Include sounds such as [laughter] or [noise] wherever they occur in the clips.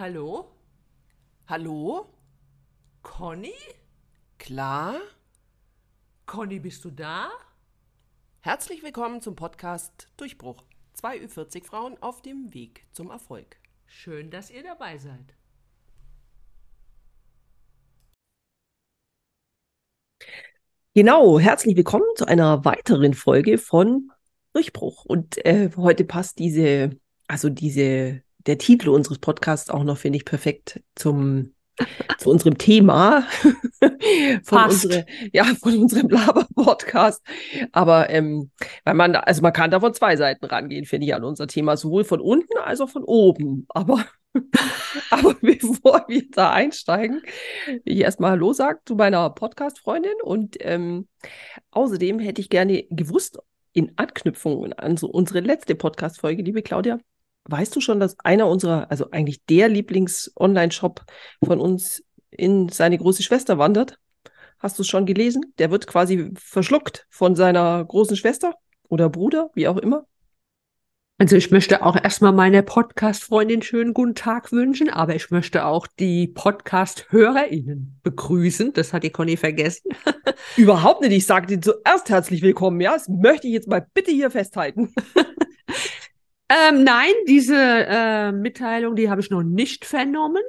Hallo? Hallo? Conny? Klar? Conny, bist du da? Herzlich willkommen zum Podcast Durchbruch. Zwei Ü40 Frauen auf dem Weg zum Erfolg. Schön, dass ihr dabei seid. Genau, herzlich willkommen zu einer weiteren Folge von Durchbruch. Und äh, heute passt diese, also diese, der Titel unseres Podcasts auch noch, finde ich, perfekt zum zu unserem Thema [laughs] von, unsere, ja, von unserem Laber-Podcast. Aber ähm, weil man, also man kann da von zwei Seiten rangehen, finde ich, an unser Thema, sowohl von unten als auch von oben. Aber, [laughs] aber bevor wir da einsteigen, will ich erstmal Hallo sagen zu meiner Podcast-Freundin und ähm, außerdem hätte ich gerne gewusst, in Anknüpfung an so unsere letzte Podcast-Folge, liebe Claudia, weißt du schon, dass einer unserer, also eigentlich der Lieblings-Online-Shop von uns in seine große Schwester wandert? Hast du es schon gelesen? Der wird quasi verschluckt von seiner großen Schwester oder Bruder, wie auch immer. Also ich möchte auch erstmal meiner Podcast-Freundin schönen guten Tag wünschen, aber ich möchte auch die Podcast-HörerInnen begrüßen. Das hat die Conny vergessen. Überhaupt nicht. Ich sage dir zuerst herzlich willkommen. Ja, das möchte ich jetzt mal bitte hier festhalten. [laughs] Ähm, nein, diese äh, Mitteilung, die habe ich noch nicht vernommen.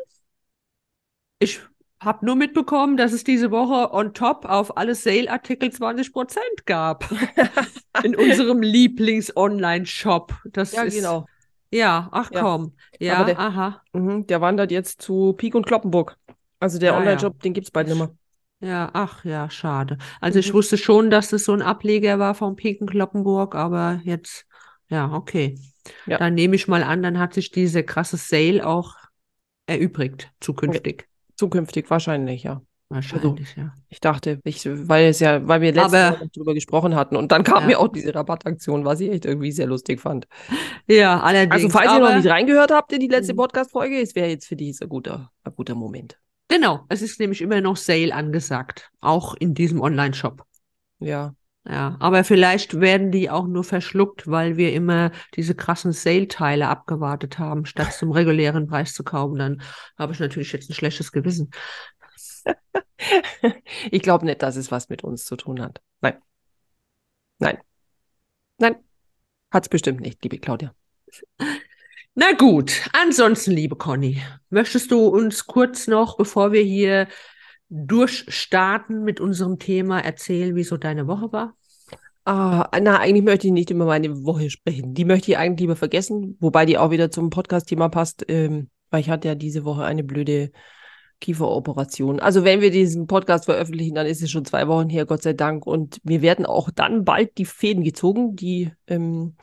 Ich habe nur mitbekommen, dass es diese Woche on top auf alle Sale-Artikel 20% gab. [laughs] In unserem Lieblings-Online-Shop. Das Ja, ist, genau. Ja, ach Ja. komm. Ja, der- aha. Mhm, der wandert jetzt zu Pik und Kloppenburg. Also der Ah, ja. Online-Shop, den gibt es bald nicht mehr. Ja, ach ja, schade. Also ich Mhm. wusste schon, dass das so ein Ableger war vom Piken Kloppenburg, aber jetzt, ja, okay. Ja. Dann nehme ich mal an, dann hat sich diese krasse Sale auch erübrigt, zukünftig. Zukünftig wahrscheinlich, ja. Wahrscheinlich, ja. Ich dachte, ich, weil es ja, weil wir letztes Aber- Mal noch drüber gesprochen hatten und dann kam Ja. mir auch diese Rabattaktion, was ich echt irgendwie sehr lustig fand. Ja, allerdings. Also falls ihr noch aber, nicht reingehört habt in die letzte Mhm. Podcast-Folge, es wäre jetzt für dich ein guter, ein guter Moment. Genau, es ist nämlich immer noch Sale angesagt, auch in diesem Online-Shop. Ja. Ja, aber vielleicht werden die auch nur verschluckt, weil wir immer diese krassen Sale-Teile abgewartet haben, statt zum regulären Preis zu kaufen. Dann habe ich natürlich jetzt ein schlechtes Gewissen. [laughs] ich glaube nicht, dass es was mit uns zu tun hat. Nein. Nein. Nein. Hat es bestimmt nicht, liebe Claudia. Na gut, ansonsten, liebe Conny, möchtest du uns kurz noch, bevor wir hier durchstarten mit unserem Thema, erzählen, wie so deine Woche war? Ah, na, eigentlich möchte ich nicht über meine Woche sprechen. Die möchte ich eigentlich lieber vergessen, wobei die auch wieder zum Podcast-Thema passt, ähm, weil ich hatte ja diese Woche eine blöde Kieferoperation. Also wenn wir diesen Podcast veröffentlichen, dann ist es schon zwei Wochen her, Gott sei Dank. Und wir werden auch dann bald die Fäden gezogen, die ähm,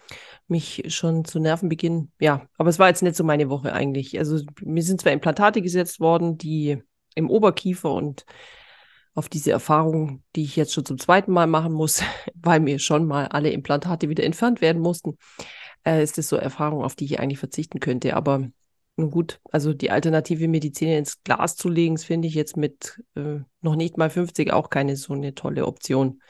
mich schon zu nerven beginnen. Ja, aber es war jetzt nicht so meine Woche eigentlich. Also mir sind zwar Implantate gesetzt worden, die im Oberkiefer und auf diese Erfahrung, die ich jetzt schon zum zweiten Mal machen muss, [laughs] weil mir schon mal alle Implantate wieder entfernt werden mussten, äh, ist das so Erfahrung, auf die ich eigentlich verzichten könnte. Aber nun gut, also die alternative Medizin ins Glas zu legen, finde ich jetzt mit äh, noch nicht mal 50 auch keine so eine tolle Option.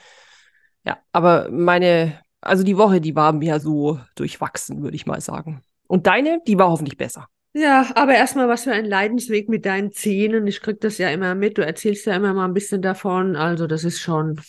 Ja, aber meine, also die Woche, die war mir so durchwachsen, würde ich mal sagen. Und deine, die war hoffentlich besser. Ja, aber erstmal, was für ein Leidensweg mit deinen Zähnen. Ich krieg das ja immer mit. Du erzählst ja immer mal ein bisschen davon. Also, das ist schon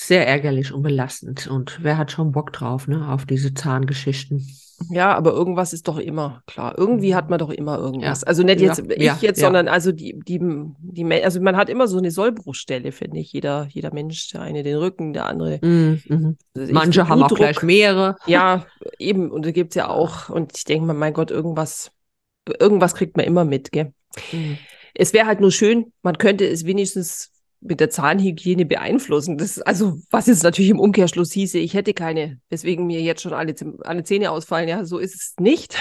sehr ärgerlich und belastend. Und wer hat schon Bock drauf, ne, auf diese Zahngeschichten? Ja, aber irgendwas ist doch immer klar. Irgendwie hat man doch immer irgendwas. Ja. Also nicht Ja, jetzt ich ja, jetzt, ja. sondern also die, die, die, also man hat immer so eine Sollbruchstelle, finde ich. Jeder, jeder Mensch, der eine den Rücken, der andere. Mhm, mhm. ich, Manche den haben auch Blutdruck. gleich mehrere. Ja, eben. Und da gibt's ja auch. Und ich denke mal, mein Gott, irgendwas, irgendwas kriegt man immer mit, gell? Mhm. Es wäre halt nur schön, man könnte es wenigstens mit der Zahnhygiene beeinflussen. Das, also, was jetzt natürlich im Umkehrschluss hieße, ich hätte keine, weswegen mir jetzt schon alle, alle Zähne ausfallen. Ja, so ist es nicht.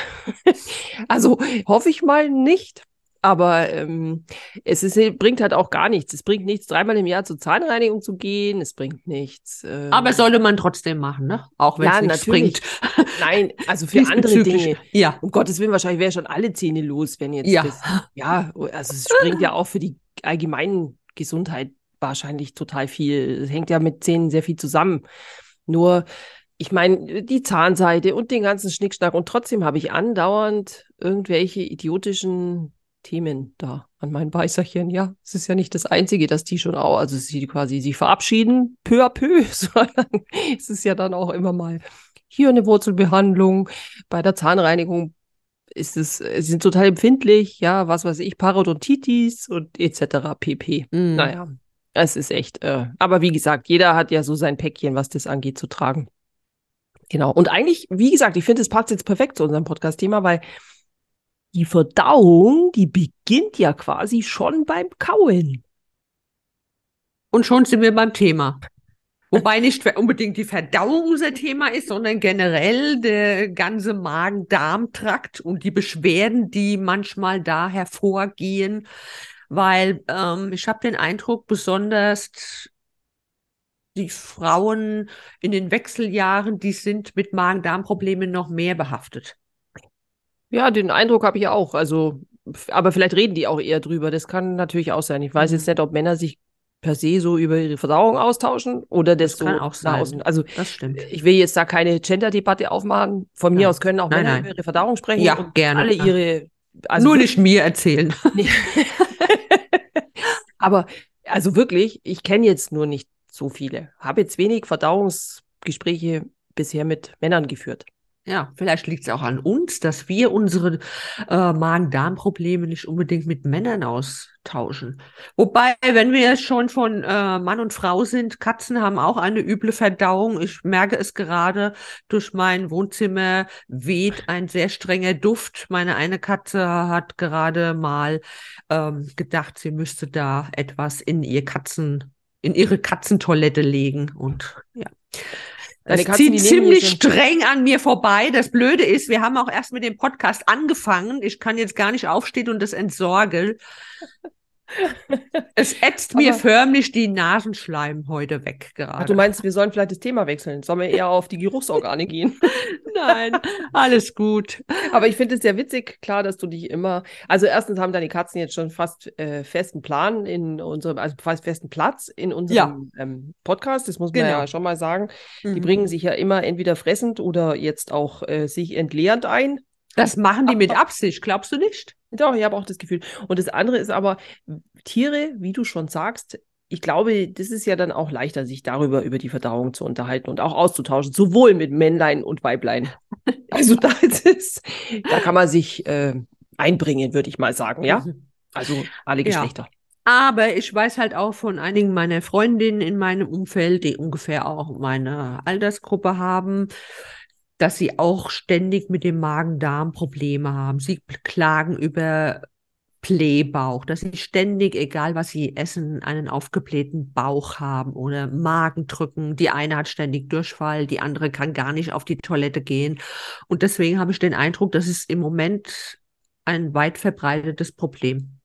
[laughs] also hoffe ich mal nicht. Aber ähm, es ist, bringt halt auch gar nichts. Es bringt nichts, dreimal im Jahr zur Zahnreinigung zu gehen. Es bringt nichts. ähm, Aber sollte man trotzdem machen, ne? Auch wenn es Ja, nichts bringt. [laughs] nein, also für andere. Dinge. Ja. Um Gottes Willen, wahrscheinlich wäre schon alle Zähne los, wenn jetzt Ja. das. Ja, also es springt ja auch für die allgemeinen Gesundheit wahrscheinlich total viel. Es hängt ja mit Zähnen sehr viel zusammen. Nur ich meine, die Zahnseite und den ganzen Schnickschnack und trotzdem habe ich andauernd irgendwelche idiotischen Themen da an meinen Beißerchen. Ja, es ist ja nicht das Einzige, dass die schon auch, also sie quasi sich verabschieden, peu à peu, [laughs] sondern es ist ja dann auch immer mal hier eine Wurzelbehandlung. Bei der Zahnreinigung ist es, sie sind total empfindlich, ja, was weiß ich, Parodontitis und etc. pp. Mm. Naja, es ist echt, äh, aber wie gesagt, jeder hat ja so sein Päckchen, was das angeht, zu tragen. Genau. Und eigentlich, wie gesagt, ich finde, es passt jetzt perfekt zu unserem Podcast-Thema, weil die Verdauung, die beginnt ja quasi schon beim Kauen. Und schon sind wir beim Thema. Wobei nicht unbedingt die Verdauung unser Thema ist, sondern generell der ganze Magen-Darm-Trakt und die Beschwerden, die manchmal da hervorgehen. Weil ähm, ich habe den Eindruck, besonders die Frauen in den Wechseljahren, die sind mit Magen-Darm-Problemen noch mehr behaftet. Ja, den Eindruck habe ich auch. Also, aber vielleicht reden die auch eher drüber. Das kann natürlich auch sein. Ich weiß Mhm. jetzt nicht, ob Männer sich per se so über ihre Verdauung austauschen oder das, Das so kann auch sein. außen. Also Das stimmt. ich will jetzt da keine Gender-Debatte aufmachen. Von mir aus können auch Nein, Männer nein. über ihre Verdauung sprechen Ja, gerne. alle ihre. Also Nur nicht mir erzählen. [laughs] Aber also wirklich, ich kenne jetzt nur nicht so viele. Habe jetzt wenig Verdauungsgespräche bisher mit Männern geführt. Ja, vielleicht liegt es auch an uns, dass wir unsere äh, Magen-Darm-Probleme nicht unbedingt mit Männern austauschen. Wobei, wenn wir schon von äh, Mann und Frau sind, Katzen haben auch eine üble Verdauung. Ich merke es gerade durch mein Wohnzimmer weht ein sehr strenger Duft. Meine eine Katze hat gerade mal ähm, gedacht, sie müsste da etwas in ihr Katzen, in ihre Katzentoilette legen und ja. Deine Es Katzen, zieht ziemlich streng an mir vorbei. Das Blöde ist, wir haben auch erst mit dem Podcast angefangen. Ich kann jetzt gar nicht aufstehen und das entsorgen. Es ätzt mir förmlich die Nasenschleimhäute weg Ach, gerade. du meinst, wir sollen vielleicht das Thema wechseln? Sollen wir eher auf die Geruchsorgane gehen? [laughs] Nein, alles gut. Aber ich finde es sehr witzig, klar, dass du dich immer. Also erstens haben deine Katzen jetzt schon fast äh, festen Plan in unserem, also fast festen Platz in unserem ähm, Podcast. Das muss man Genau. ja schon mal sagen. Die Mhm. bringen sich ja immer entweder fressend oder jetzt auch äh, sich entleerend ein. Das machen die mit [laughs] Absicht, glaubst du nicht? Doch, ich habe auch das Gefühl. Und das andere ist aber, Tiere, wie du schon sagst, ich glaube, das ist ja dann auch leichter, sich darüber, über die Verdauung zu unterhalten und auch auszutauschen, sowohl mit Männlein und Weiblein. [laughs] Also da ist es, da kann man sich äh, einbringen, würde ich mal sagen, ja? Mhm. Also alle Ja. Geschlechter. Aber ich weiß halt auch von einigen meiner Freundinnen in meinem Umfeld, die ungefähr auch meine Altersgruppe haben, dass sie auch ständig mit dem Magen-Darm Probleme haben. Sie klagen über Blähbauch, dass sie ständig, egal was sie essen, einen aufgeblähten Bauch haben oder Magendrücken. Die eine hat ständig Durchfall, die andere kann gar nicht auf die Toilette gehen. Und deswegen habe ich den Eindruck, das ist im Moment ein weit verbreitetes Problem.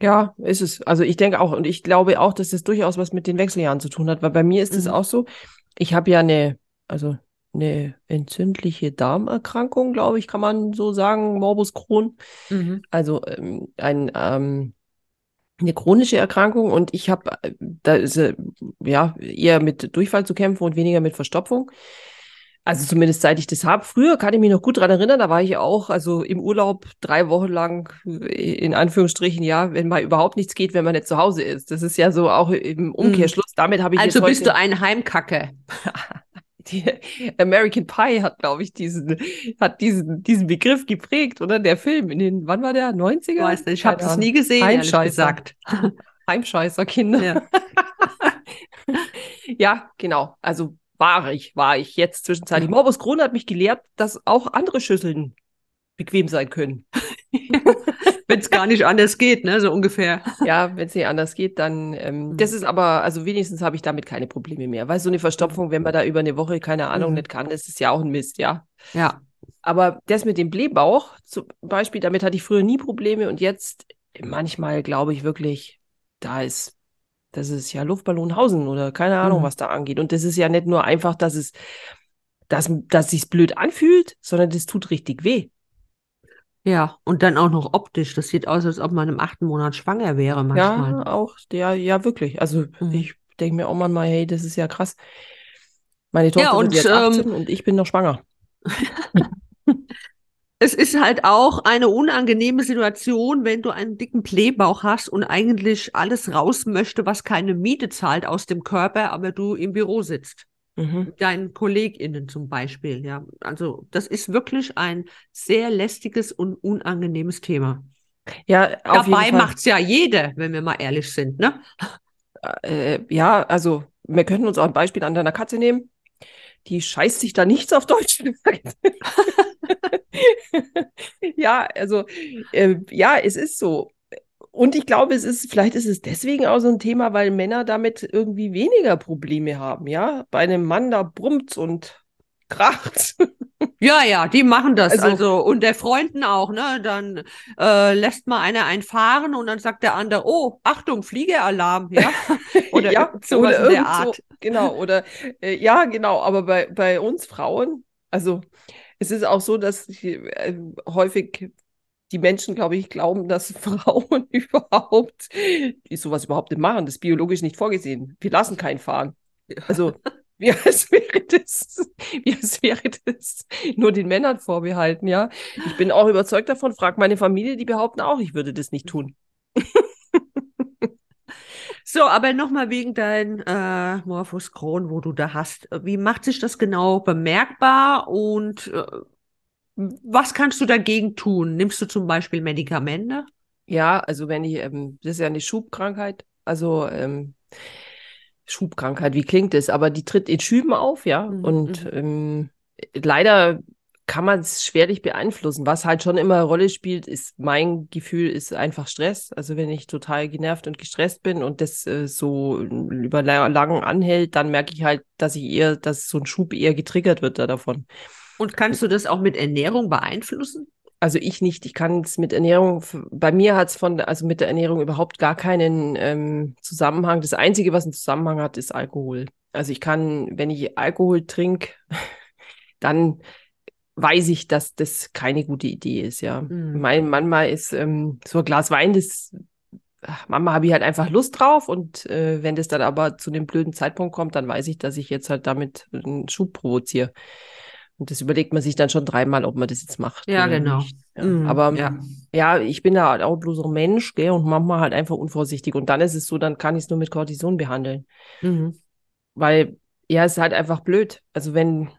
Ja, ist es. Also ich denke auch, und ich glaube auch, dass das durchaus was mit den Wechseljahren zu tun hat, weil bei mir ist es Mhm. auch so, ich habe ja eine, also eine entzündliche Darmerkrankung, glaube ich, kann man so sagen, Morbus Crohn. Mhm. Also ähm, ein, ähm, eine chronische Erkrankung und ich habe, äh, da ist äh, ja eher mit Durchfall zu kämpfen und weniger mit Verstopfung. Also zumindest seit ich das habe. Früher kann ich mich noch gut dran erinnern, da war ich auch, also im Urlaub drei Wochen lang, äh, in Anführungsstrichen, ja, wenn mal überhaupt nichts geht, wenn man nicht zu Hause ist. Das ist ja so auch im Umkehrschluss. Damit habe ich Also bist du ein Heimkacke. [laughs] die American Pie hat, glaube ich, diesen, hat diesen, diesen Begriff geprägt, oder? Der Film in den, wann war der? 90er? Ich weiß nicht, ich habe es nie gesehen, ehrlich Heimscheißer. gesagt. [laughs] Heimscheißer Kinder. Ja. [laughs] Ja, genau. Also war ich, war ich jetzt zwischenzeitlich. Morbus Crohn hat mich gelehrt, dass auch andere Schüsseln bequem sein können. [laughs] [laughs] Wenn es gar nicht anders geht, ne, so ungefähr. Ja, wenn es nicht anders geht, dann. Ähm, Mhm. Das ist aber, also wenigstens habe ich damit keine Probleme mehr. Weil so eine Verstopfung, wenn man da über eine Woche, keine Ahnung, Mhm. nicht kann, das ist ja auch ein Mist, ja. Ja. Aber das mit dem Blähbauch zum Beispiel, damit hatte ich früher nie Probleme und jetzt manchmal glaube ich wirklich, da ist, das ist ja Luftballonhausen oder keine Ahnung, Mhm. was da angeht. Und das ist ja nicht nur einfach, dass es, dass, dass sich's blöd anfühlt, sondern das tut richtig weh. Ja, und dann auch noch optisch. Das sieht aus, als ob man im achten Monat schwanger wäre manchmal. Ja, auch, ja, ja, wirklich. Also Mhm. ich denke mir auch manchmal, hey, das ist ja krass. Meine Tochter Ja, und, jetzt 18 ähm, und ich bin noch schwanger. [laughs] Es ist halt auch eine unangenehme Situation, wenn du einen dicken Blähbauch hast und eigentlich alles raus möchte, was keine Miete zahlt aus dem Körper, aber du im Büro sitzt. Mhm. Deinen KollegInnen zum Beispiel, ja. Also, das ist wirklich ein sehr lästiges und unangenehmes Thema. Ja, auf Dabei Fall. macht's ja jeder, wenn wir mal ehrlich sind, ne? Äh, ja, also wir könnten uns auch ein Beispiel an deiner Katze nehmen. Die scheißt sich da nichts auf Deutsch gesagt. [laughs] ja, also äh, ja, es ist so. Und ich glaube, es ist, vielleicht ist es deswegen auch so ein Thema, weil Männer damit irgendwie weniger Probleme haben, ja. Bei einem Mann, da brummt's und kracht's. [laughs] Ja, ja, die machen das. Also- Also, und der Freunden auch, ne? Dann äh, lässt mal einer einen fahren und dann sagt der andere, oh, Achtung, Fliegealarm, ja? [laughs] Oder ja, oder in der Art. So, genau, oder äh, ja, genau, aber bei, bei uns Frauen, also es ist auch so, dass äh, häufig die Menschen, glaube ich, glauben, dass [laughs] Frauen überhaupt, die sowas überhaupt nicht machen, das ist biologisch nicht vorgesehen. Wir lassen keinen fahren. Also, [laughs] wie als wäre das, wie als wäre das nur den Männern vorbehalten, ja. Ich bin auch überzeugt davon, frag meine Familie, die behaupten auch, ich würde das nicht tun. [laughs] So, aber nochmal wegen dein äh, Morphus Crohn, wo du da hast. Wie macht sich das genau bemerkbar und äh, was kannst du dagegen tun? Nimmst du zum Beispiel Medikamente? Ja, also wenn ich, ähm, das ist ja eine Schubkrankheit, also ähm, Schubkrankheit, wie klingt das? Aber die tritt in Schüben auf, ja. Mhm, Und ähm, leider kann man es schwerlich beeinflussen. Was halt schon immer eine Rolle spielt, ist mein Gefühl, ist einfach Stress. Also wenn ich total genervt und gestresst bin und das äh, so über la lang anhält, dann merke ich halt, dass ich eher, dass so ein Schub eher getriggert wird da davon. Und kannst du das auch mit Ernährung beeinflussen? Also ich nicht, ich kann es mit Ernährung, bei mir hat es von, also mit der Ernährung überhaupt gar keinen ähm, Zusammenhang. Das Einzige, was einen Zusammenhang hat, ist Alkohol. Also ich kann, wenn ich Alkohol trinke, [laughs] dann weiß ich, dass das keine gute Idee ist, ja. Mhm. Mein, manchmal ist ähm, so ein Glas Wein, das, manchmal habe ich halt einfach Lust drauf und äh, wenn das dann aber zu einem blöden Zeitpunkt kommt, dann weiß ich, dass ich jetzt halt damit einen Schub provoziere. Und das überlegt man sich dann schon dreimal, ob man das jetzt macht. Ja, genau. Ja. Mhm, Aber ja. ja, ich bin da halt auch bloß ein Mensch, gell, und manchmal halt einfach unvorsichtig. Und dann ist es so, dann kann ich es nur mit Cortison behandeln. Mhm. Weil, ja, es ist halt einfach blöd. Also wenn,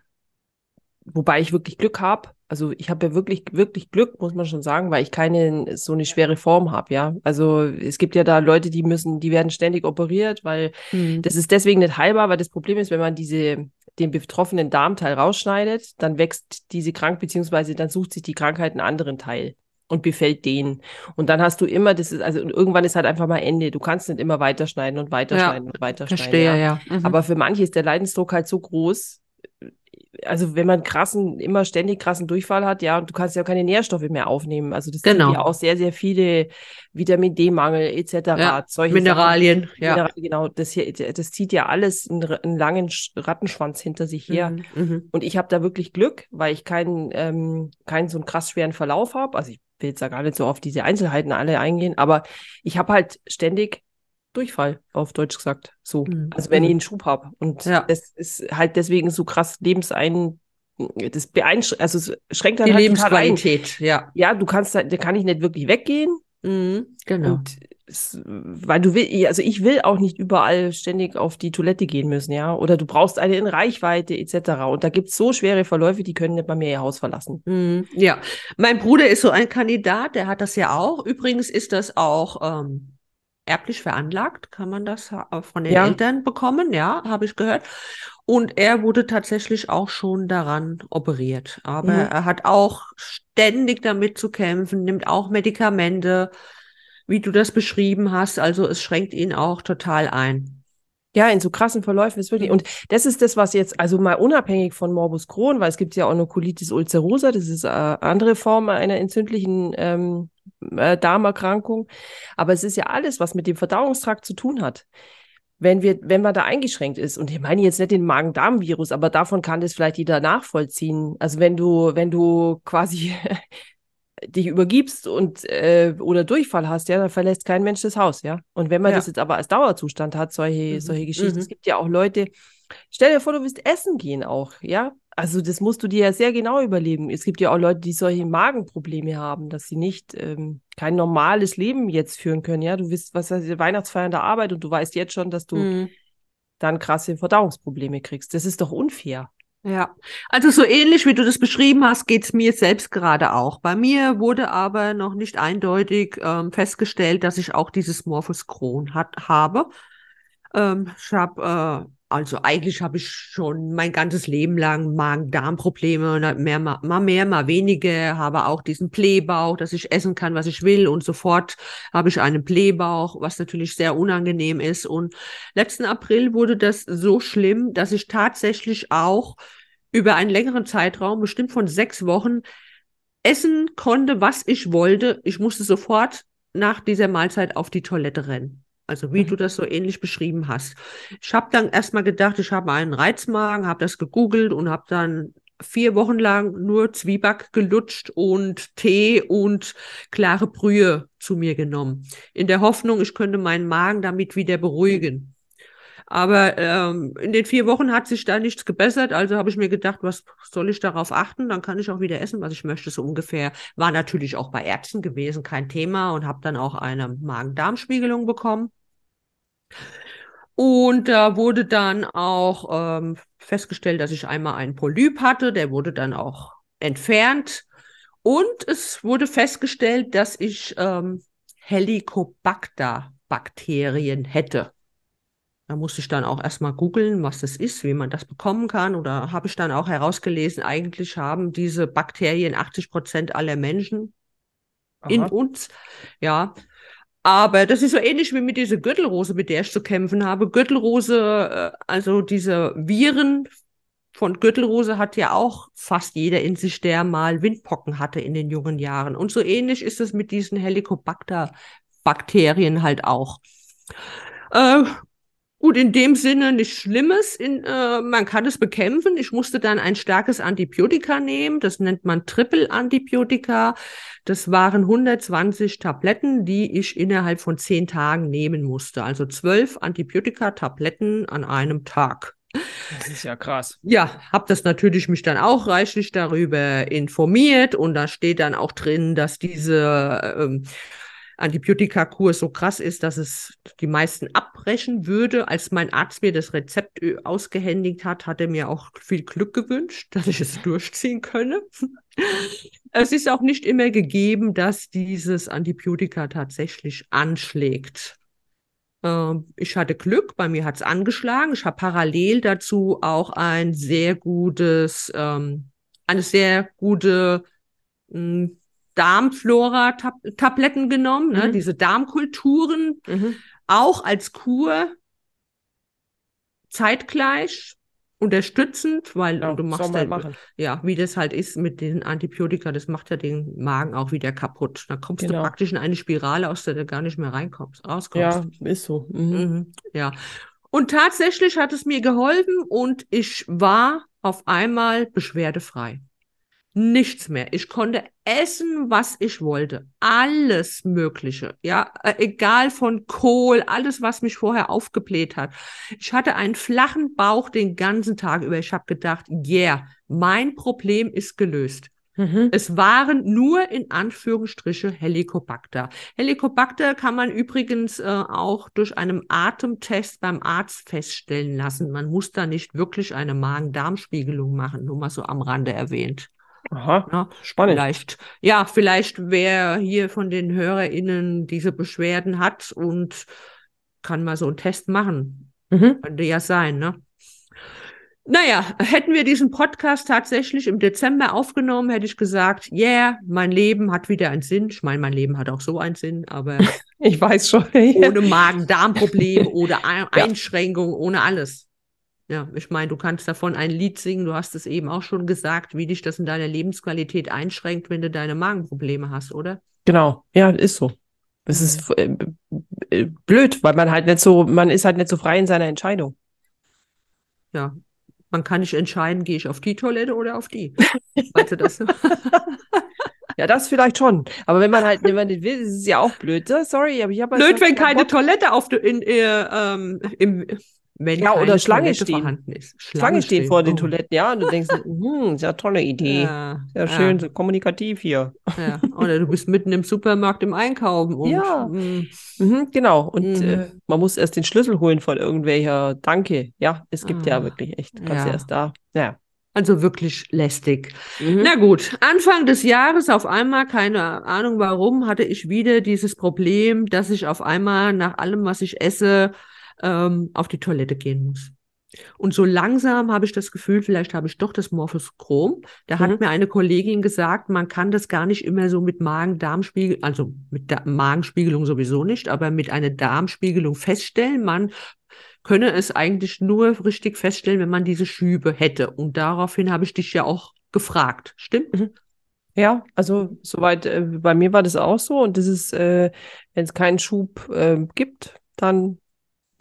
wobei ich wirklich Glück habe, also ich habe ja wirklich, wirklich Glück, muss man schon sagen, weil ich keine so eine schwere Form habe, ja. Also es gibt ja da Leute, die müssen, die werden ständig operiert, weil Mhm. das ist deswegen nicht heilbar, weil das Problem ist, wenn man diese, den betroffenen Darmteil rausschneidet, dann wächst diese Krank, beziehungsweise dann sucht sich die Krankheit einen anderen Teil und befällt den. Und dann hast du immer, das ist, also irgendwann ist halt einfach mal Ende. Du kannst nicht immer weiterschneiden und weiterschneiden und weiterschneiden. Verstehe, ja. ja. Mhm. Aber für manche ist der Leidensdruck halt so groß. Also wenn man krassen, immer ständig krassen Durchfall hat, ja, und du kannst ja keine Nährstoffe mehr aufnehmen. Also das Genau. sind ja auch sehr, sehr viele Vitamin D-Mangel etc. Ja, solche Mineralien, Sachen. ja. Mineral- genau, das hier, das zieht ja alles einen, einen langen Sch- Rattenschwanz hinter sich her. Mhm. Mhm. Und ich habe da wirklich Glück, weil ich keinen, ähm, keinen so einen krass schweren Verlauf habe. Also ich will jetzt da gar nicht so auf diese Einzelheiten alle eingehen, aber ich habe halt ständig Durchfall, auf Deutsch gesagt. So. Mhm. Also wenn ich Mhm. einen Schub habe. Und Ja. das ist halt deswegen so krass lebensein, das beeinschränkt, also es schränkt dann Die halt. Lebensqualität, ja. Ja, du kannst da, da kann ich nicht wirklich weggehen. Mhm. Genau. Und es, weil du will, also ich will auch nicht überall ständig auf die Toilette gehen müssen, ja. Oder du brauchst eine in Reichweite etc. Und da gibt's so schwere Verläufe, die können nicht bei mir ihr Haus verlassen. Mhm. Ja, mein Bruder ist so ein Kandidat, der hat das ja auch. Übrigens ist das auch ähm, erblich veranlagt, kann man das von den Ja. Eltern bekommen, ja, habe ich gehört. Und er wurde tatsächlich auch schon daran operiert. Aber Mhm. er hat auch ständig damit zu kämpfen, nimmt auch Medikamente, wie du das beschrieben hast. Also es schränkt ihn auch total ein. Ja, in so krassen Verläufen ist wirklich. Und das ist das, was jetzt, also mal unabhängig von Morbus Crohn, weil es gibt ja auch eine Colitis ulcerosa, das ist eine andere Form einer entzündlichen ähm, äh, Darmerkrankung. Aber es ist ja alles, was mit dem Verdauungstrakt zu tun hat. Wenn wir, wenn man da eingeschränkt ist, und ich meine jetzt nicht den Magen-Darm-Virus, aber davon kann das vielleicht jeder nachvollziehen. Also wenn du, wenn du quasi [laughs] dich übergibst und äh, oder Durchfall hast, ja, dann verlässt kein Mensch das Haus, ja. Und wenn man Ja. das jetzt aber als Dauerzustand hat, solche, Mhm. solche Geschichten, Mhm. es gibt ja auch Leute, stell dir vor, du willst essen gehen auch, ja. Also das musst du dir ja sehr genau überlegen. Es gibt ja auch Leute, die solche Magenprobleme haben, dass sie nicht ähm, kein normales Leben jetzt führen können, ja. Du bist, was heißt, Weihnachtsfeier in der Arbeit und du weißt jetzt schon, dass du Mhm. dann krasse Verdauungsprobleme kriegst. Das ist doch unfair. Ja, also so ähnlich wie du das beschrieben hast, geht's mir selbst gerade auch. Bei mir wurde aber noch nicht eindeutig ähm, festgestellt, dass ich auch dieses Morphus Crohn hat, habe. Ähm, ich habe, äh, also eigentlich habe ich schon mein ganzes Leben lang Magen-Darm-Probleme, ne, mehr, mal, mal mehr, mal weniger, habe auch diesen Blähbauch, dass ich essen kann, was ich will und sofort habe ich einen Blähbauch, was natürlich sehr unangenehm ist. Und letzten April wurde das so schlimm, dass ich tatsächlich auch über einen längeren Zeitraum, bestimmt von sechs Wochen, essen konnte, was ich wollte. Ich musste sofort nach dieser Mahlzeit auf die Toilette rennen. Also wie Mhm. du das so ähnlich beschrieben hast. Ich habe dann erstmal gedacht, ich habe einen Reizmagen, habe das gegoogelt und habe dann vier Wochen lang nur Zwieback gelutscht und Tee und klare Brühe zu mir genommen. In der Hoffnung, ich könnte meinen Magen damit wieder beruhigen. Aber ähm, in den vier Wochen hat sich da nichts gebessert. Also habe ich mir gedacht, was soll ich darauf achten? Dann kann ich auch wieder essen, was ich möchte, so ungefähr. War natürlich auch bei Ärzten gewesen, kein Thema und habe dann auch eine Magen-Darm-Spiegelung bekommen. Und da wurde dann auch ähm, festgestellt, dass ich einmal einen Polyp hatte. Der wurde dann auch entfernt. Und es wurde festgestellt, dass ich ähm, Helicobacter-Bakterien hätte. Da musste ich dann auch erstmal googeln, was das ist, wie man das bekommen kann. Oder habe ich dann auch herausgelesen, eigentlich haben diese Bakterien 80 Prozent aller Menschen in Aha. uns. Ja. Aber das ist so ähnlich wie mit dieser Gürtelrose, mit der ich zu kämpfen habe. Gürtelrose, äh, also diese Viren von Gürtelrose hat ja auch fast jeder in sich, der mal Windpocken hatte in den jungen Jahren. Und so ähnlich ist es mit diesen Helicobacter-Bakterien halt auch. Äh, Gut, in dem Sinne nichts Schlimmes. In, äh, man kann es bekämpfen. Ich musste dann ein starkes Antibiotika nehmen. Das nennt man Triple-Antibiotika. Das waren 120 Tabletten, die ich innerhalb von zehn Tagen nehmen musste. Also zwölf Antibiotika-Tabletten an einem Tag. Das ist ja krass. Ja, habe das natürlich mich dann auch reichlich darüber informiert und da steht dann auch drin, dass diese ähm, Antibiotikakur so krass ist, dass es die meisten abbrechen würde. Als mein Arzt mir das Rezept ö- ausgehändigt hat, hat er mir auch viel Glück gewünscht, dass ich es [laughs] durchziehen könne. Es ist auch nicht immer gegeben, dass dieses Antibiotika tatsächlich anschlägt. Ähm, ich hatte Glück, bei mir hat es angeschlagen. Ich habe parallel dazu auch ein sehr gutes, ähm, eine sehr gute mh, Darmflora-Tabletten genommen, ne? Mhm. diese Darmkulturen, Mhm. auch als Kur zeitgleich unterstützend, weil Ja, du machst ja, machen. ja, wie das halt ist mit den Antibiotika, das macht ja den Magen auch wieder kaputt. Da kommst Genau. du praktisch in eine Spirale, aus der du gar nicht mehr reinkommst, rauskommst. Ja, ist so. Mhm. Mhm, ja. Und tatsächlich hat es mir geholfen und ich war auf einmal beschwerdefrei. Nichts mehr. Ich konnte essen, was ich wollte. Alles Mögliche. Ja, äh, egal von Kohl, alles, was mich vorher aufgebläht hat. Ich hatte einen flachen Bauch den ganzen Tag über. Ich habe gedacht, yeah, mein Problem ist gelöst. Mhm. Es waren nur in Anführungsstriche Helicobacter. Helicobacter kann man übrigens äh, auch durch einen Atemtest beim Arzt feststellen lassen. Man muss da nicht wirklich eine Magen-Darm-Spiegelung machen, nur mal so am Rande erwähnt. Aha, Ja, spannend. vielleicht, ja, vielleicht wer hier von den HörerInnen diese Beschwerden hat und kann mal so einen Test machen. Mhm. Könnte ja sein, ne? Naja, hätten wir diesen Podcast tatsächlich im Dezember aufgenommen, hätte ich gesagt, yeah, mein Leben hat wieder einen Sinn. Ich meine, mein Leben hat auch so einen Sinn, aber [laughs] Ich weiß schon. [laughs] ohne Magen-Darm-Problem, ohne Ja. Einschränkung, ohne alles. Ja, ich meine, du kannst davon ein Lied singen, du hast es eben auch schon gesagt, wie dich das in deiner Lebensqualität einschränkt, wenn du deine Magenprobleme hast, oder? Genau, ja, ist so. Es ist äh, äh, blöd, weil man halt nicht so, man ist halt nicht so frei in seiner Entscheidung. Ja, man kann nicht entscheiden, gehe ich auf die Toilette oder auf die. [laughs] Weißt du das? [laughs] Ja, das vielleicht schon. Aber wenn man halt, wenn man nicht will, ist es ja auch blöd. ne? Sorry, aber ich habe Blöd, wenn keine Toilette auf in, äh, ähm, im, wenn Ja, oder Schlange Toilette stehen. vorhanden ist. Schlange stehen vor den oh. Toiletten, ja, und du denkst, [laughs] hm, ist ja eine tolle Idee. Ja, Sehr ja, schön, so kommunikativ hier. Ja. Oder du bist mitten im Supermarkt im Einkaufen und Ja. mm, Mhm, genau. Und Mhm. äh, man muss erst den Schlüssel holen von irgendwelcher Danke. Ja, es gibt ja Ah, wirklich echt. Kannst du ja. erst da. Ja. also wirklich lästig. Mhm. Na gut, Anfang des Jahres auf einmal, keine Ahnung warum, hatte ich wieder dieses Problem, dass ich auf einmal nach allem, was ich esse, ähm, auf die Toilette gehen muss. Und so langsam habe ich das Gefühl, vielleicht habe ich doch das Morphoskrom. Da Mhm. hat mir eine Kollegin gesagt, man kann das gar nicht immer so mit Magen-Darm-Spiegel, also mit der Magenspiegelung sowieso nicht, aber mit einer Darmspiegelung feststellen. Man könne es eigentlich nur richtig feststellen, wenn man diese Schübe hätte. Und daraufhin habe ich dich ja auch gefragt. Stimmt? Ja, also soweit, äh, bei mir war das auch so. Und das ist, äh, wenn es keinen Schub äh, gibt, dann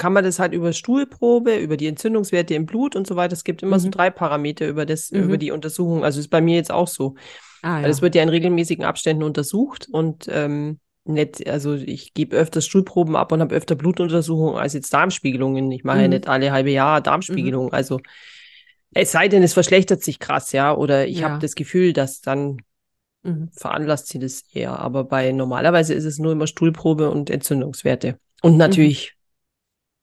kann man das halt über Stuhlprobe, über die Entzündungswerte im Blut und so weiter. Es gibt immer so Mhm. drei Parameter über das, Mhm. über die Untersuchung. Also ist bei mir jetzt auch so. Ah, ja. es wird ja in regelmäßigen Abständen untersucht und ähm, nicht, also ich gebe öfters Stuhlproben ab und habe öfter Blutuntersuchungen als jetzt Darmspiegelungen. Ich mache ja Mhm. nicht alle halbe Jahr Darmspiegelungen. Also es sei denn, es verschlechtert sich krass, ja, oder ich Ja. habe das Gefühl, dass dann Mhm. veranlasst sie das eher. Aber bei normalerweise ist es nur immer Stuhlprobe und Entzündungswerte. Mhm. Und natürlich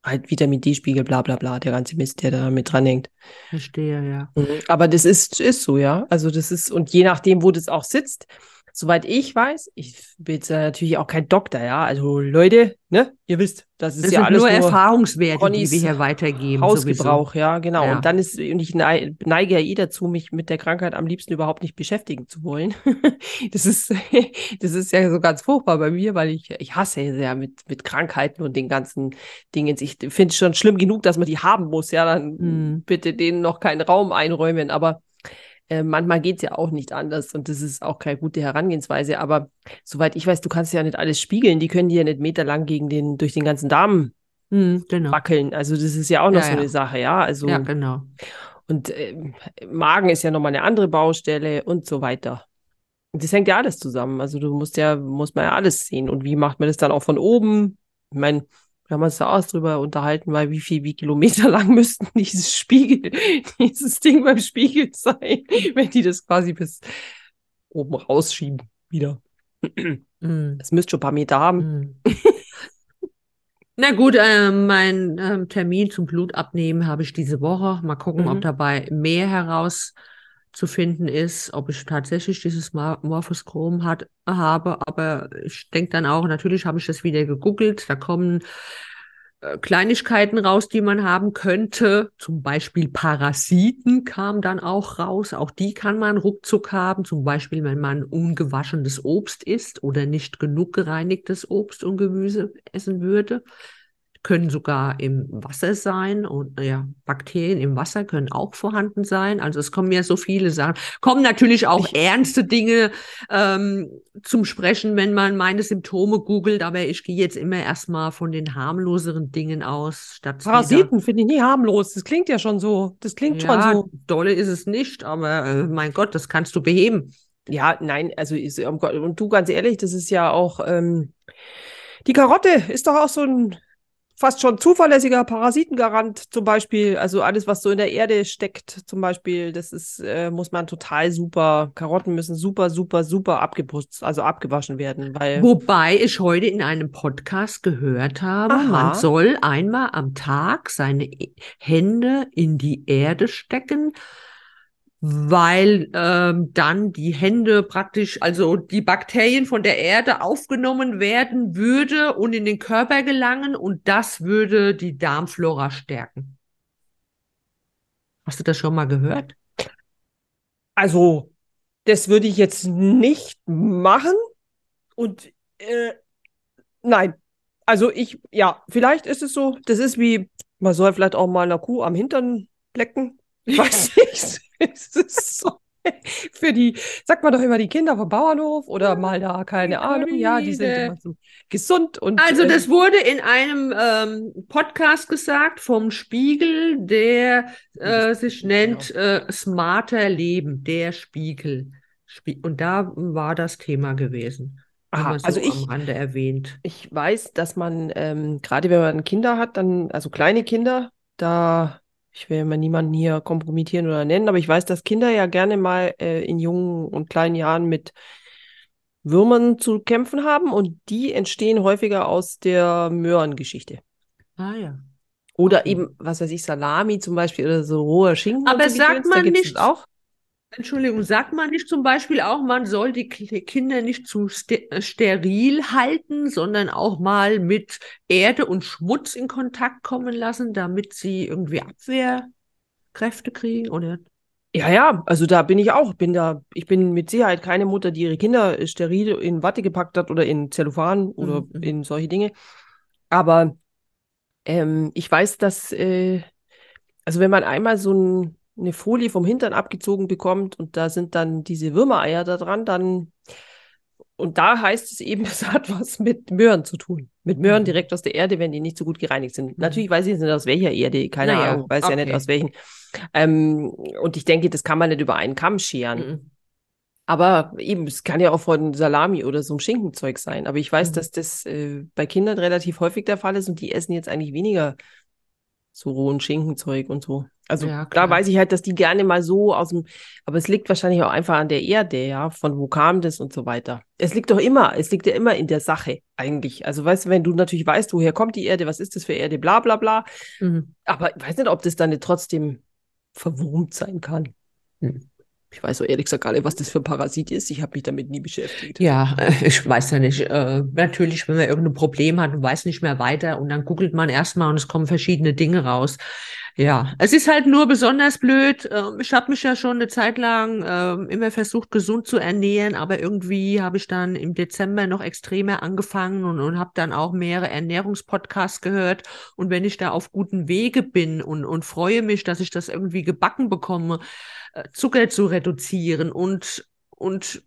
halt Vitamin D-Spiegel, bla bla bla, der ganze Mist, der da mit dranhängt. Verstehe, ja. Aber das ist, ist so, ja. Also das ist, und je nachdem, wo das auch sitzt, soweit ich weiß, ich bin jetzt äh, natürlich auch kein Doktor, ja. Also Leute, ne, ihr wisst, das ist Das ja alles nur nur Erfahrungswerte, die Connys wir hier weitergeben. Hausgebrauch, ja, genau. Ja. Und dann ist, und ich nei- neige ja eh dazu, mich mit der Krankheit am liebsten überhaupt nicht beschäftigen zu wollen. [laughs] Das ist, [laughs] das ist ja so ganz furchtbar bei mir, weil ich, ich hasse ja mit, mit Krankheiten und den ganzen Dingen. Ich finde es schon schlimm genug, dass man die haben muss, ja, dann Mhm. bitte denen noch keinen Raum einräumen. Aber äh, manchmal geht es ja auch nicht anders und das ist auch keine gute Herangehensweise. Aber soweit ich weiß, du kannst ja nicht alles spiegeln. Die können die ja nicht meterlang gegen den, durch den ganzen Darm. Mhm, genau. wackeln. Also das ist ja auch noch Ja, so ja. eine Sache, ja. Also Ja, genau. und ähm, Magen ist ja nochmal eine andere Baustelle und so weiter. Das hängt ja alles zusammen. Also du musst ja, muss man ja alles sehen. Und wie macht man das dann auch von oben? Ich meine, wir haben uns da auch drüber unterhalten, weil wie viel, wie Kilometer [laughs] lang müssten dieses Spiegel, [laughs] dieses Ding beim Spiegel sein, [laughs] wenn die das quasi bis oben rausschieben wieder. [clears throat] Mhm. Das müsste schon ein paar Meter haben. Mhm. Na gut, ähm, mein ähm, Termin zum Blutabnehmen habe ich diese Woche. Mal gucken, Mhm. ob dabei mehr herauszufinden ist, ob ich tatsächlich dieses Morphoskrom hat, habe. Aber ich denke dann auch, natürlich habe ich das wieder gegoogelt. Da kommen äh, Kleinigkeiten raus, die man haben könnte. Zum Beispiel Parasiten kam dann auch raus. Auch die kann man ruckzuck haben. Zum Beispiel, wenn man ungewaschenes Obst isst oder nicht genug gereinigtes Obst und Gemüse essen würde. Können sogar im Wasser sein und ja, Bakterien im Wasser können auch vorhanden sein. Also es kommen ja so viele Sachen. Kommen natürlich auch Ich- ernste Dinge ähm, zum Sprechen, wenn man meine Symptome googelt, aber ich gehe jetzt immer erstmal von den harmloseren Dingen aus, statt Parasiten finde ich nie harmlos. Das klingt ja schon so. Das klingt schon Ja, so. dolle ist es nicht, aber äh, mein Gott, das kannst du beheben. Ja, nein, also ist, um Gott, und du ganz ehrlich, das ist ja auch ähm, die Karotte ist doch auch so ein fast schon zuverlässiger Parasitengarant zum Beispiel. Also alles, was so in der Erde steckt, zum Beispiel, das ist, äh, muss man total super, Karotten müssen super, super, super abgeputzt, also abgewaschen werden, weil Wobei ich heute in einem Podcast gehört habe, Aha. man soll einmal am Tag seine E- Hände in die Erde stecken, weil ähm, dann die Hände praktisch, also die Bakterien von der Erde aufgenommen werden würde und in den Körper gelangen und das würde die Darmflora stärken. Hast du das schon mal gehört? Also, das würde ich jetzt nicht machen. Und äh, nein. Also ich, ja, vielleicht ist es so, das ist wie, man soll vielleicht auch mal einer Kuh am Hintern lecken. Ich [laughs] weiß nicht. [laughs] Es ist so. [laughs] Für die, sagt man doch immer, die Kinder vom Bauernhof oder mal da, keine Ahnung. Ja, die sind immer so gesund und Also äh, das wurde in einem ähm, Podcast gesagt vom Spiegel, der äh, sich nennt äh, Smarter Leben, der Spiegel. Und da war das Thema gewesen. Aha, so also ich, am Rande erwähnt. ich weiß, dass man, ähm, gerade wenn man Kinder hat, dann, also kleine Kinder, da, ich will mal niemanden hier kompromittieren oder nennen, aber ich weiß, dass Kinder ja gerne mal äh, in jungen und kleinen Jahren mit Würmern zu kämpfen haben und die entstehen häufiger aus der Möhrengeschichte. Ah ja. Oder eben, was weiß ich, Salami zum Beispiel oder so roher Schinken Aber sagt man nicht, auch. Entschuldigung, sagt man nicht zum Beispiel auch, man soll die Kinder nicht zu äh, steril halten, sondern auch mal mit Erde und Schmutz in Kontakt kommen lassen, damit sie irgendwie Abwehrkräfte kriegen? Oder? Ja, ja, also da bin ich auch, bin da, ich bin mit Sicherheit keine Mutter, die ihre Kinder äh, steril in Watte gepackt hat oder in Zellophan oder Mhm, mhm. in solche Dinge. Aber ähm, ich weiß, dass, äh, also wenn man einmal so ein, eine Folie vom Hintern abgezogen bekommt und da sind dann diese Würmereier da dran, dann, und da heißt es eben, [laughs] es hat was mit Möhren zu tun. Mit Möhren Mhm. direkt aus der Erde, wenn die nicht so gut gereinigt sind. Mhm. Natürlich weiß ich jetzt nicht aus welcher Erde, keine Naja, Ahnung, weiß ja nicht okay. aus welchen. Ähm, und ich denke, das kann man nicht über einen Kamm scheren. Mhm. Aber eben, es kann ja auch von Salami oder so einem Schinkenzeug sein. Aber ich weiß, Mhm. dass das äh, bei Kindern relativ häufig der Fall ist und die essen jetzt eigentlich weniger so rohen Schinkenzeug und so. Also Ja, da weiß ich halt, dass die gerne mal so aus dem, aber es liegt wahrscheinlich auch einfach an der Erde, ja, von wo kam das und so weiter. Es liegt doch immer, es liegt ja immer in der Sache eigentlich. Also weißt du, wenn du natürlich weißt, woher kommt die Erde, was ist das für Erde, bla bla bla. Mhm. Aber ich weiß nicht, ob das dann trotzdem verwurmt sein kann. Hm. Ich weiß so ehrlich gesagt gar nicht, was das für ein Parasit ist. Ich habe mich damit nie beschäftigt. Ja, [laughs] ich weiß ja nicht. Äh, natürlich, wenn man irgendein Problem hat und weiß nicht mehr weiter und dann googelt man erstmal und es kommen verschiedene Dinge raus. Ja, es ist halt nur besonders blöd. Ähm, Ich habe mich ja schon eine Zeit lang ähm, immer versucht, gesund zu ernähren, aber irgendwie habe ich dann im Dezember noch extremer angefangen und, und habe dann auch mehrere Ernährungspodcasts gehört. Und wenn ich da auf guten Wege bin und, und freue mich, dass ich das irgendwie gebacken bekomme, äh, Zucker zu reduzieren und und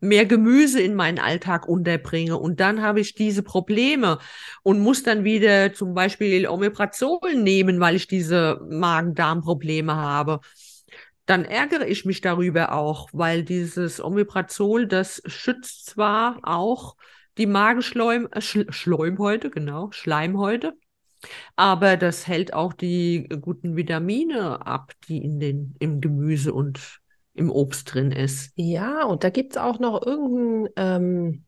mehr Gemüse in meinen Alltag unterbringe. Und dann habe ich diese Probleme und muss dann wieder zum Beispiel Omeprazol nehmen, weil ich diese Magen-Darm-Probleme habe. Dann ärgere ich mich darüber auch, weil dieses Omeprazol, das schützt zwar auch die Magenschleim, äh, genau, Schleimhäute, aber das hält auch die guten Vitamine ab, die in den, im Gemüse und im Obst drin ist. Ja, und da gibt's auch noch irgendein, ähm,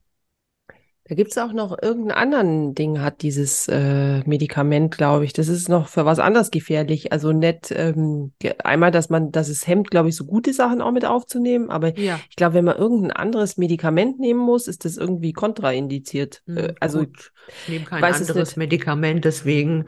da gibt's auch noch irgendeinen anderen Ding, hat dieses äh, Medikament, glaube ich. Das ist noch für was anderes gefährlich. Also nicht ähm, einmal, dass man, dass es hemmt, glaube ich, so gute Sachen auch mit aufzunehmen. Aber Ja, ich glaube, wenn man irgendein anderes Medikament nehmen muss, ist das irgendwie kontraindiziert. Äh, hm, also gut. Ich nehme kein weiß es anderes. Medikament, deswegen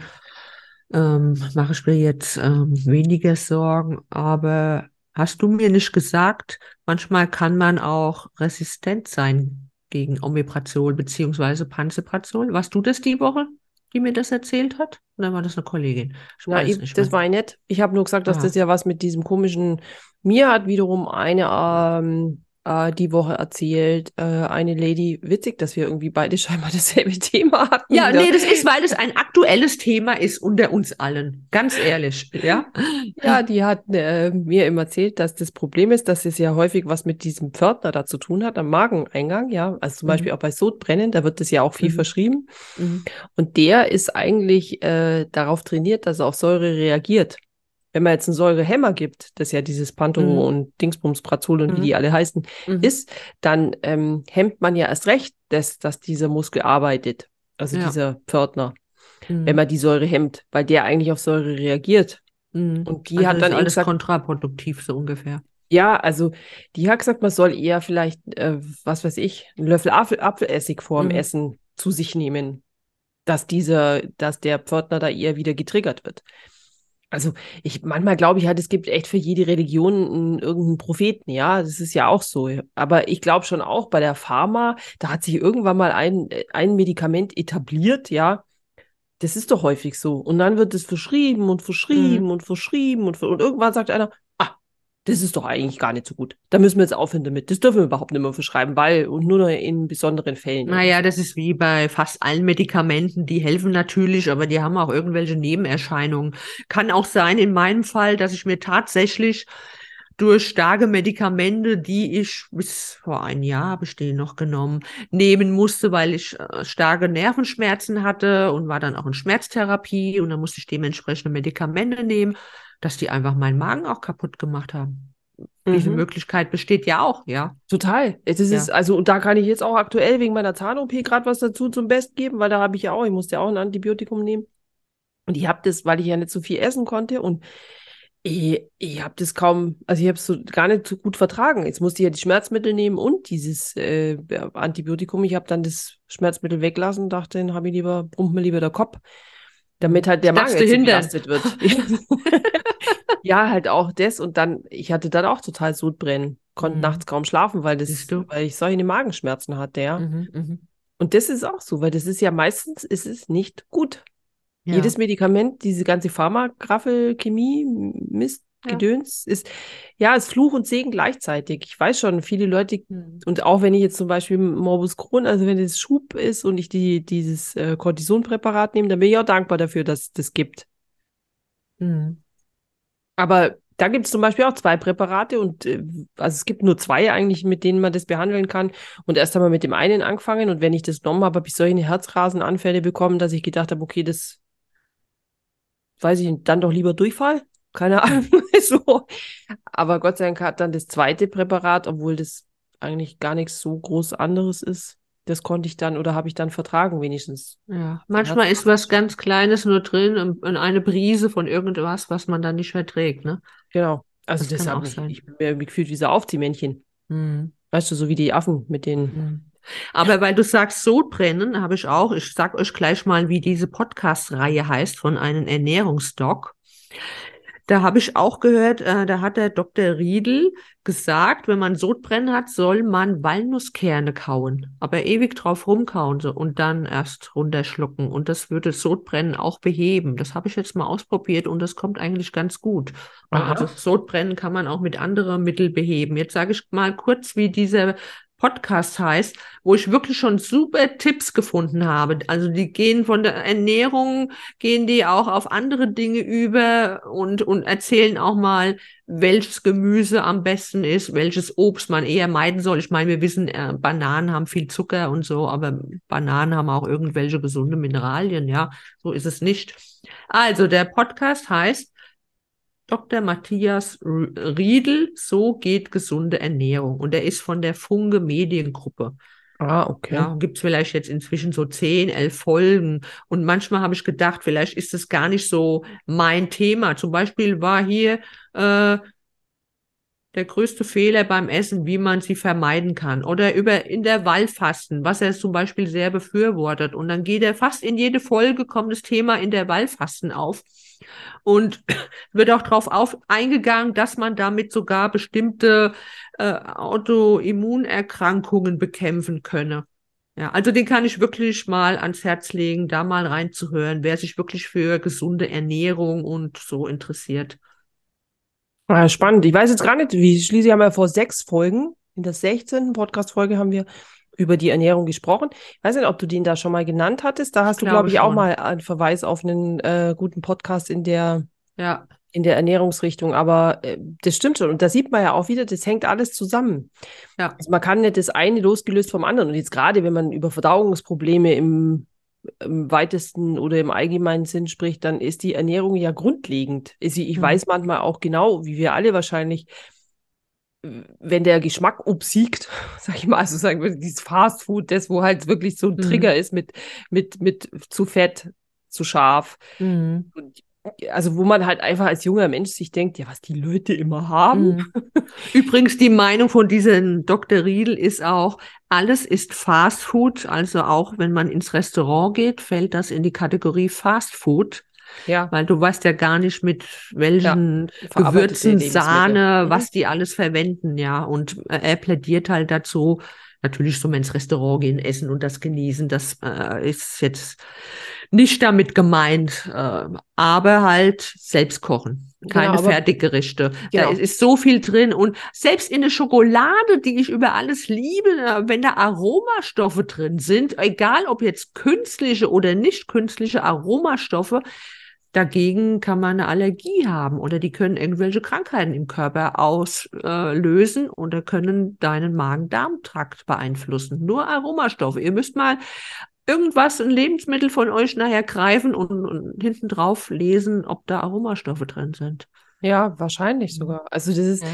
ähm, mache ich mir jetzt ähm, weniger Sorgen. Aber hast du mir nicht gesagt, manchmal kann man auch resistent sein gegen Omeprazol beziehungsweise Pantoprazol? Warst du das die Woche, die mir das erzählt hat? Oder war das eine Kollegin? Ich weiß ich, nicht das war ich nicht. Ich habe nur gesagt, dass Ah. das ja was mit diesem komischen. Mir hat wiederum eine ähm, äh, die Woche erzählt, äh, eine Lady, witzig, dass wir irgendwie beide [laughs] scheinbar dasselbe Thema hatten. Ja, wieder. nee, das ist, weil es ein aktuelles Thema ist unter uns allen. Ganz ehrlich, ja? [laughs] Ja, die hat äh, mir immer erzählt, dass das Problem ist, dass es ja häufig was mit diesem Pförtner da zu tun hat, am Mageneingang, ja. Also zum Mhm. Beispiel auch bei Sodbrennen, da wird das ja auch viel Mhm. verschrieben. Mhm. Und der ist eigentlich äh, darauf trainiert, dass er auf Säure reagiert. Wenn man jetzt einen Säurehemmer gibt, das ja dieses Panto Mhm. und Dingsbums, Prazol und wie Mhm. die alle heißen, Mhm. ist, dann ähm, hemmt man ja erst recht, dass, dass dieser Muskel arbeitet. Also Ja. dieser Pförtner, Mhm. wenn man die Säure hemmt, weil der eigentlich auf Säure reagiert. Mhm. Und die Also hat dann alles gesagt, kontraproduktiv, so ungefähr. ja, also die hat gesagt, man soll eher vielleicht, äh, was weiß ich, einen Löffel Apfel, Apfelessig vor dem Mhm. Essen zu sich nehmen, dass dieser, dass der Pförtner da eher wieder getriggert wird. Also ich manchmal glaube ich halt, es gibt echt für jede Religion einen, irgendeinen Propheten, ja, das ist ja auch so. Aber ich glaube schon auch bei der Pharma, da hat sich irgendwann mal ein, ein Medikament etabliert, ja. Das ist doch häufig so. Und dann wird es verschrieben und verschrieben und verschrieben und, und irgendwann sagt einer, das ist doch eigentlich gar nicht so gut. Da müssen wir jetzt aufhören damit. Das dürfen wir überhaupt nicht mehr verschreiben, weil und nur noch in besonderen Fällen. Naja, das ist wie bei fast allen Medikamenten. Die helfen natürlich, aber die haben auch irgendwelche Nebenerscheinungen. Kann auch sein, in meinem Fall, dass ich mir tatsächlich durch starke Medikamente, die ich bis vor ein Jahr habe ich die noch genommen, nehmen musste, weil ich äh, starke Nervenschmerzen hatte und war dann auch in Schmerztherapie und dann musste ich dementsprechende Medikamente nehmen, dass die einfach meinen Magen auch kaputt gemacht haben. Diese Mhm. Möglichkeit besteht ja auch, ja. Total. Ja. ist, also, und da kann ich jetzt auch aktuell wegen meiner Zahn-OP gerade was dazu zum Best geben, weil da habe ich ja auch, ich musste ja auch ein Antibiotikum nehmen. Und ich habe das, weil ich ja nicht so viel essen konnte und ich, ich habe das kaum, also ich habe es so gar nicht so gut vertragen. Jetzt musste ich ja die Schmerzmittel nehmen und dieses äh, Antibiotikum. Ich habe dann das Schmerzmittel weglassen, dachte, dann habe ich lieber, brummt mir lieber der Kopf, damit halt der Magen jetzt belastet wird. [laughs] [laughs] ja, halt auch das. Und dann, ich hatte dann auch total Sodbrennen, konnte Mhm. nachts kaum schlafen, weil das, weil ich solche Magenschmerzen hatte, ja. Mhm, mhm. Und das ist auch so, weil das ist ja meistens, ist es nicht gut. Ja. Jedes Medikament, diese ganze Pharmagraffel, Chemie, Mist, Ja. Gedöns, ist, ja, ist Fluch und Segen gleichzeitig. Ich weiß schon, viele Leute, Mhm. und auch wenn ich jetzt zum Beispiel Morbus Crohn, also wenn das Schub ist und ich die, dieses äh, Cortisonpräparat nehme, dann bin ich auch dankbar dafür, dass es das gibt. Mhm. Aber da gibt es zum Beispiel auch zwei Präparate und äh, also es gibt nur zwei eigentlich, mit denen man das behandeln kann. Und erst haben wir mit dem einen angefangen und wenn ich das genommen habe, habe ich solche Herzrasenanfälle bekommen, dass ich gedacht habe, okay, das weiß ich, dann doch lieber Durchfall. Keine [laughs] Ahnung. [laughs] so. Aber Gott sei Dank hat dann das zweite Präparat, obwohl das eigentlich gar nichts so groß anderes ist, das konnte ich dann oder habe ich dann vertragen wenigstens. Ja, manchmal ist was ganz Kleines nur drin und eine Brise von irgendwas, was man dann nicht verträgt, ne? Genau. Also Das das, habe ich, ich bin mir irgendwie gefühlt wie so Aufziehmännchen. Mhm. Weißt du, so wie die Affen mit den Mhm. Aber weil du sagst Sodbrennen, habe ich auch, ich sag euch gleich mal, wie diese Podcast-Reihe heißt von einem Ernährungsdoc. Da habe ich auch gehört, äh, da hat der Dr. Riedel gesagt, wenn man Sodbrennen hat, soll man Walnusskerne kauen, aber ewig drauf rumkauen so, und dann erst runterschlucken. Und das würde Sodbrennen auch beheben. Das habe ich jetzt mal ausprobiert und das kommt eigentlich ganz gut. Aha. Also Sodbrennen kann man auch mit anderen Mitteln beheben. Jetzt sage ich mal kurz, wie dieser Podcast heißt, wo ich wirklich schon super Tipps gefunden habe. Also die gehen von der Ernährung, gehen die auch auf andere Dinge über und, und erzählen auch mal, welches Gemüse am besten ist, welches Obst man eher meiden soll. Ich meine, wir wissen, äh, Bananen haben viel Zucker und so, aber Bananen haben auch irgendwelche gesunde Mineralien, ja. So ist es nicht. Also der Podcast heißt Dr. Matthias Riedel, so geht gesunde Ernährung. Und er ist von der Funke Mediengruppe. Ah, okay. Ja, gibt es vielleicht jetzt inzwischen so zehn, elf Folgen. Und manchmal habe ich gedacht, vielleicht ist es gar nicht so mein Thema. Zum Beispiel war hier äh, der größte Fehler beim Essen, wie man sie vermeiden kann. Oder über Intervallfasten, was er zum Beispiel sehr befürwortet. Und dann geht er fast in jede Folge, kommt das Thema Intervallfasten auf. Und [clears throat] wird auch darauf auf, eingegangen, dass man damit sogar bestimmte äh, Autoimmunerkrankungen bekämpfen könne. Ja, also den kann ich wirklich mal ans Herz legen, da mal reinzuhören, wer sich wirklich für gesunde Ernährung und so interessiert. Ah, spannend. Ich weiß jetzt gar nicht, wie schließlich haben wir vor sechs Folgen, in der 16. Podcast-Folge haben wir über die Ernährung gesprochen. Ich weiß nicht, ob du den da schon mal genannt hattest. Da hast du, glaube ich, auch schon. mal einen Verweis auf einen äh, guten Podcast in der, Ja, in der Ernährungsrichtung. Aber äh, das stimmt schon. Und da sieht man ja auch wieder, das hängt alles zusammen. Ja. Also man kann nicht das eine losgelöst vom anderen. Und jetzt gerade, wenn man über Verdauungsprobleme im, im weitesten oder im allgemeinen Sinn spricht, dann ist die Ernährung ja grundlegend. Ich, ich Mhm. weiß manchmal auch genau, wie wir alle wahrscheinlich, wenn der Geschmack obsiegt, [laughs] sag ich mal, also sagen wir, dieses Fast Food, das, wo halt wirklich so ein Mhm. Trigger ist mit, mit, mit zu fett, zu scharf. Mhm. Und, also wo man halt einfach als junger Mensch sich denkt, ja, was die Leute immer haben. Mhm. [laughs] Übrigens, die Meinung von diesem Dr. Riedel ist auch, alles ist Fast Food. Also auch wenn man ins Restaurant geht, fällt das in die Kategorie Fast Food, Ja, weil du weißt ja gar nicht, mit welchen verarbeitete Gewürzen. Sahne, Mhm. was die alles verwenden, ja. Und äh, er plädiert halt dazu, natürlich man ins Restaurant gehen, essen und das genießen. Das äh, ist jetzt nicht damit gemeint, äh, aber halt selbst kochen. Keine Genau, Fertiggerichte. Genau. Da ist, ist so viel drin. Und selbst in der Schokolade, die ich über alles liebe, äh, wenn da Aromastoffe drin sind, egal ob jetzt künstliche oder nicht künstliche Aromastoffe, Dagegen kann man eine Allergie haben oder die können irgendwelche Krankheiten im Körper auslösen oder können deinen Magen-Darm-Trakt beeinflussen. Nur Aromastoffe. Ihr müsst mal irgendwas, ein Lebensmittel von euch nachher greifen und, und hinten drauf lesen, ob da Aromastoffe drin sind. Ja, wahrscheinlich sogar. Also das ist, ja.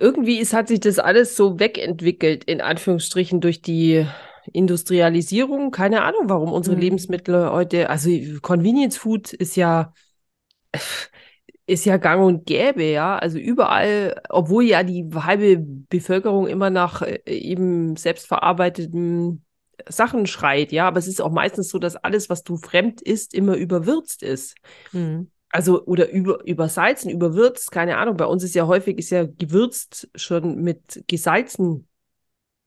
irgendwie ist, hat sich das alles so wegentwickelt, in Anführungsstrichen, durch die Industrialisierung. Keine Ahnung, warum unsere mhm. Lebensmittel heute, also Convenience Food ist ja, ist ja gang und gäbe, ja. Also überall, obwohl ja die halbe Bevölkerung immer nach äh, eben selbstverarbeiteten Sachen schreit, ja. Aber es ist auch meistens so, dass alles, was du fremd isst, immer überwürzt ist. Mhm. Also, oder über, übersalzen, überwürzt, keine Ahnung. Bei uns ist ja häufig, ist ja gewürzt schon mit gesalzen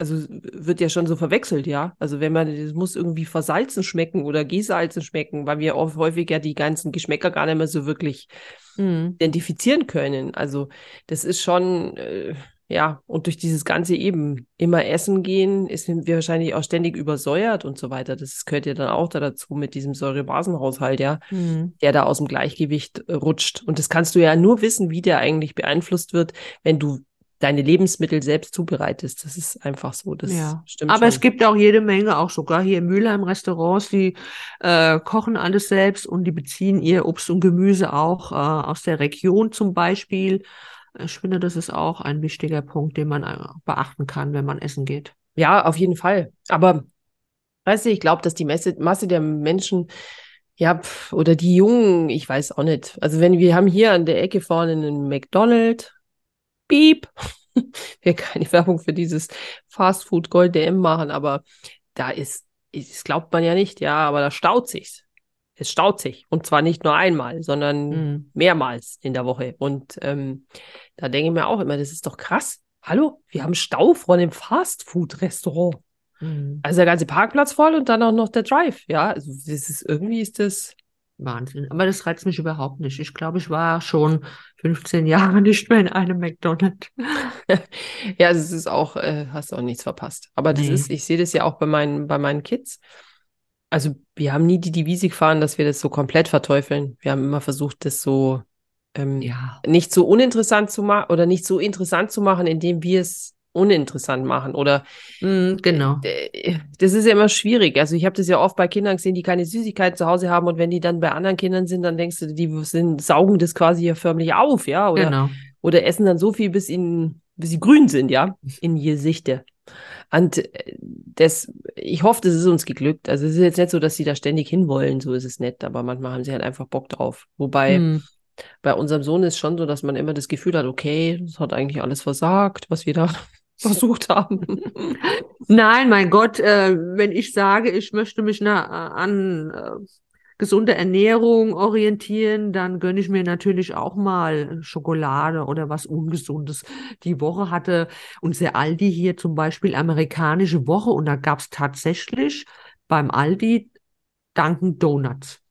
also wird ja schon so verwechselt, ja. Also wenn man, das muss irgendwie versalzen schmecken oder gesalzen schmecken, weil wir oft häufig ja die ganzen Geschmäcker gar nicht mehr so wirklich mhm. identifizieren können. Also das ist schon, äh, ja, und durch dieses ganze eben immer essen gehen, ist wir wahrscheinlich auch ständig übersäuert und so weiter. Das gehört ja dann auch da dazu mit diesem Säurebasenhaushalt, ja, mhm. der da aus dem Gleichgewicht rutscht. Und das kannst du ja nur wissen, wie der eigentlich beeinflusst wird, wenn du deine Lebensmittel selbst zubereitest. Das ist einfach so. Das ja. stimmt. Aber schon. es gibt auch jede Menge, auch sogar hier in Mülheim Restaurants, die äh, kochen alles selbst und die beziehen ihr Obst und Gemüse auch äh, aus der Region zum Beispiel. Ich finde, das ist auch ein wichtiger Punkt, den man äh, beachten kann, wenn man essen geht. Ja, auf jeden Fall. Aber weißt du, ich glaube, dass die Masse, Masse der Menschen ja, oder die Jungen, ich weiß auch nicht. Also wenn wir haben hier an der Ecke vorne einen McDonald's, Piep. [laughs] Wir keine Werbung für dieses Fastfood Gold DM machen, aber da ist, das glaubt man ja nicht, ja, aber da staut sich's. Es staut sich. Und zwar nicht nur einmal, sondern mhm. mehrmals in der Woche. Und ähm, da denke ich mir auch immer, das ist doch krass. Hallo, wir haben Stau vor einem Fastfood-Restaurant. Mhm. Also der ganze Parkplatz voll und dann auch noch der Drive. Ja, also das ist irgendwie ist das Wahnsinn. Aber das reizt mich überhaupt nicht. Ich glaube, ich war schon 15 Jahre [laughs] nicht mehr in einem McDonald's. [laughs] ja, es ist auch, äh, hast auch nichts verpasst. Aber das nee. ist, ich sehe das ja auch bei meinen, bei meinen Kids. Also wir haben nie die Devise gefahren, dass wir das so komplett verteufeln. Wir haben immer versucht, das so ähm, ja. nicht so uninteressant zu machen oder nicht so interessant zu machen, indem wir es uninteressant machen oder mm, genau. Das ist ja immer schwierig. Also ich habe das ja oft bei Kindern gesehen, die keine Süßigkeiten zu Hause haben und wenn die dann bei anderen Kindern sind, dann denkst du, die sind, saugen das quasi ja förmlich auf, ja, oder, genau. oder essen dann so viel, bis ihnen, bis sie grün sind, ja, in Gesichte. Und äh, das, ich hoffe, das ist uns geglückt. Also es ist jetzt nicht so, dass sie da ständig hinwollen, so ist es nett, aber manchmal haben sie halt einfach Bock drauf. Wobei hm. bei unserem Sohn ist schon so, dass man immer das Gefühl hat, okay, das hat eigentlich alles versagt, was wir da versucht haben. [laughs] Nein, mein Gott, äh, wenn ich sage, ich möchte mich na, an äh, gesunde Ernährung orientieren, dann gönne ich mir natürlich auch mal Schokolade oder was Ungesundes. Die Woche hatte unser Aldi hier zum Beispiel amerikanische Woche und da gab es tatsächlich beim Aldi Dunkin Donuts.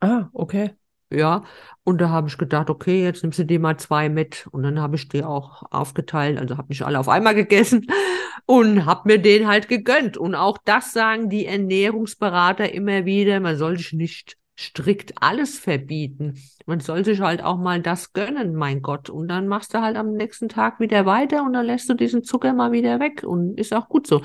Ah, okay. Ja, und da habe ich gedacht, okay, jetzt nimmst du dir mal zwei mit. Und dann habe ich die auch aufgeteilt, also habe nicht alle auf einmal gegessen [laughs] und habe mir den halt gegönnt. Und auch das sagen die Ernährungsberater immer wieder, man soll sich nicht strikt alles verbieten. Man soll sich halt auch mal das gönnen, mein Gott. Und dann machst du halt am nächsten Tag wieder weiter und dann lässt du diesen Zucker mal wieder weg. Und ist auch gut so.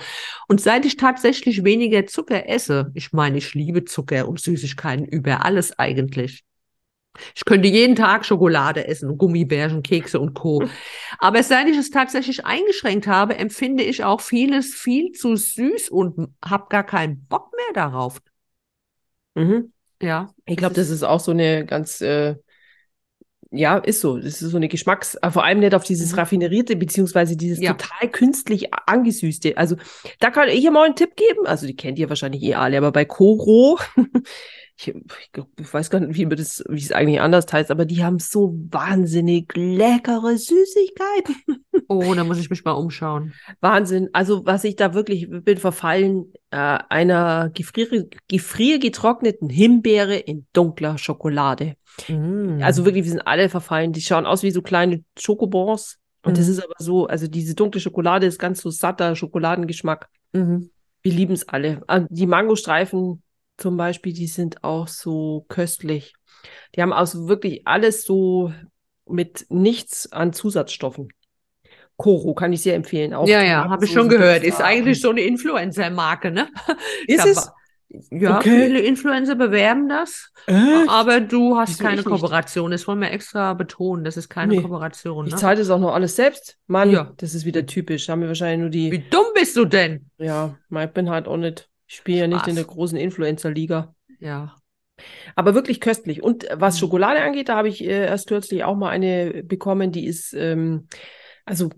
Und seit ich tatsächlich weniger Zucker esse, ich meine, ich liebe Zucker und Süßigkeiten über alles eigentlich. Ich könnte jeden Tag Schokolade essen, Gummibärchen, Kekse und Co. Aber seit ich es tatsächlich eingeschränkt habe, empfinde ich auch vieles viel zu süß und habe gar keinen Bock mehr darauf. Mhm. Ja. Ich glaube, das ist auch so eine ganz, äh, ja, ist so. Das ist so eine Geschmacks-, äh, vor allem nicht auf dieses mhm. raffinerierte, bezingsweise dieses ja. total künstlich angesüßte. Also, da kann ich ja mal einen Tipp geben. Also, die kennt ihr wahrscheinlich eh alle, aber bei Koro ich, ich, weiß gar nicht, wie, das, wie es eigentlich anders heißt, aber die haben so wahnsinnig leckere Süßigkeiten. [laughs] Oh, da muss ich mich mal umschauen. Wahnsinn. Also, was ich da wirklich bin verfallen, äh, einer gefrier, gefriergetrockneten Himbeere in dunkler Schokolade. Mm. Also wirklich, wir sind alle verfallen. Die schauen aus wie so kleine Schokobons. Und mm. das ist aber so, also diese dunkle Schokolade ist ganz so satter Schokoladengeschmack. Mm. Wir lieben es alle. Ah, die Mangostreifen zum Beispiel, die sind auch so köstlich. Die haben also wirklich alles so mit nichts an Zusatzstoffen. Koro kann ich sehr empfehlen. Auch Ja, ja, habe ich schon gehört. Ist eigentlich so eine Influencer-Marke, ne? [laughs] Ist es? Ja, Okay. viele Influencer bewerben das, Echt? aber du hast Wieso keine ich? Kooperation. Das wollen wir extra betonen. Das ist keine Nee. Kooperation. Ich Ne? zahle das auch noch alles selbst. Mann, Ja. das ist wieder typisch. Haben wir wahrscheinlich nur die. Wie dumm bist du denn? Ja, ich bin halt auch nicht. Ich spiele ja nicht in der großen Influencer-Liga. Ja. Aber wirklich köstlich. Und was Mhm. Schokolade angeht, da habe ich äh, erst kürzlich auch mal eine bekommen, die ist, ähm, also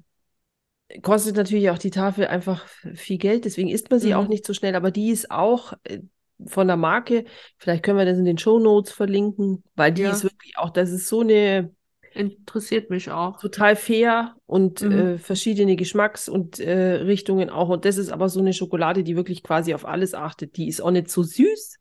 kostet natürlich auch die Tafel einfach viel Geld, deswegen isst man sie auch Mhm. nicht so schnell, aber die ist auch äh, von der Marke, vielleicht können wir das in den Shownotes verlinken, weil die Ja. ist wirklich auch, das ist so eine Interessiert mich auch. total fair und Mhm. äh, verschiedene Geschmacks- und äh, Richtungen auch. Und das ist aber so eine Schokolade, die wirklich quasi auf alles achtet. Die ist auch nicht so süß.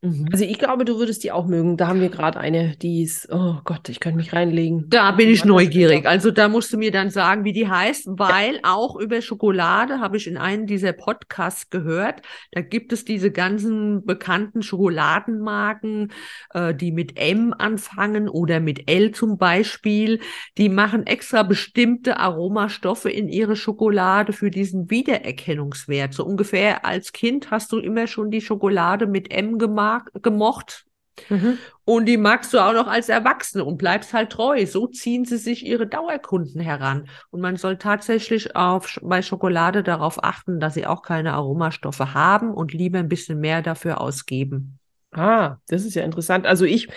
Mhm. Also ich glaube, du würdest die auch mögen. Da haben wir gerade eine, die ist, oh Gott, ich könnte mich reinlegen. Da bin ich neugierig. Also da musst du mir dann sagen, wie die heißt, weil auch über Schokolade habe ich in einem dieser Podcasts gehört. Da gibt es diese ganzen bekannten Schokoladenmarken, äh, die mit M anfangen oder mit L zum Beispiel. Die machen extra bestimmte Aromastoffe in ihre Schokolade für diesen Wiedererkennungswert. So ungefähr als Kind hast du immer schon die Schokolade mit M gemag gemocht. Mhm. Und die magst du auch noch als Erwachsene und bleibst halt treu. So ziehen sie sich ihre Dauerkunden heran. Und man soll tatsächlich auf, bei Schokolade darauf achten, dass sie auch keine Aromastoffe haben und lieber ein bisschen mehr dafür ausgeben. Ah, das ist ja interessant. Also ich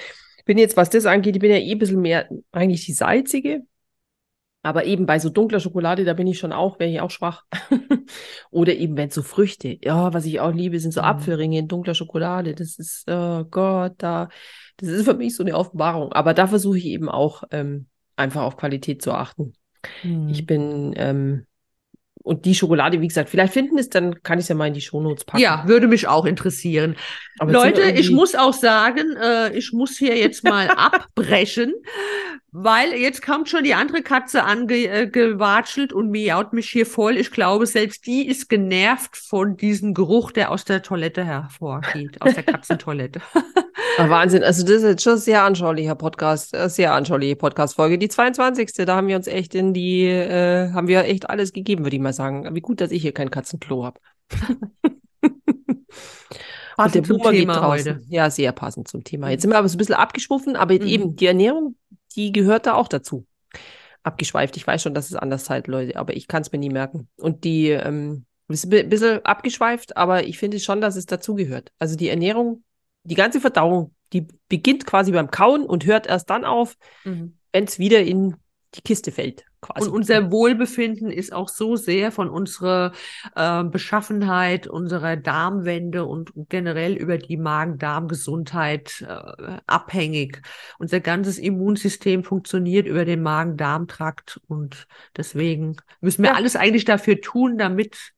bin jetzt, was das angeht, ich bin ja eh ein bisschen mehr eigentlich die salzige. Aber eben bei so dunkler Schokolade, da bin ich schon auch, wäre ich auch schwach. [laughs] Oder eben, wenn so Früchte. Ja, was ich auch liebe, sind so Mhm. Apfelringe in dunkler Schokolade. Das ist, oh Gott, da, das ist für mich so eine Offenbarung. Aber da versuche ich eben auch ähm, einfach auf Qualität zu achten. Ich bin, ähm, und die Schokolade, wie gesagt, vielleicht finden es, dann kann ich es ja mal in die Shownotes packen. Ja, würde mich auch interessieren. Leute, wir ich irgendwie- muss auch sagen, äh, ich muss hier jetzt mal abbrechen, weil jetzt kommt schon die andere Katze angewatschelt und miaut mich hier voll. Ich glaube, selbst die ist genervt von diesem Geruch, der aus der Toilette hervorgeht, aus der Katzentoilette. Ah, Wahnsinn, also das ist jetzt schon sehr anschaulicher Podcast, äh, sehr anschauliche Podcast-Folge. Die 22. Da haben wir uns echt in die, äh, haben wir echt alles gegeben, würde ich mal sagen. Wie gut, dass ich hier kein Katzenklo habe. Der Passend zum Boomer geht Thema draußen. heute. Ja, sehr passend zum Thema. Jetzt sind wir aber so ein bisschen abgeschwuffen, aber Mhm. eben die Ernährung, die gehört da auch dazu. Abgeschweift. Ich weiß schon, dass es anders halt, Leute, aber ich kann es mir nie merken. Und die, ähm, ist ein bisschen abgeschweift, aber ich finde schon, dass es dazugehört. Also die Ernährung, die ganze Verdauung, die beginnt quasi beim Kauen und hört erst dann auf, Mhm. wenn es wieder in die Kiste fällt, quasi. Und unser Wohlbefinden ist auch so sehr von unserer äh, Beschaffenheit, unserer Darmwände und generell über die Magen-Darm-Gesundheit äh, abhängig. Unser ganzes Immunsystem funktioniert über den Magen-Darm-Trakt und deswegen müssen wir Ja. alles eigentlich dafür tun, damit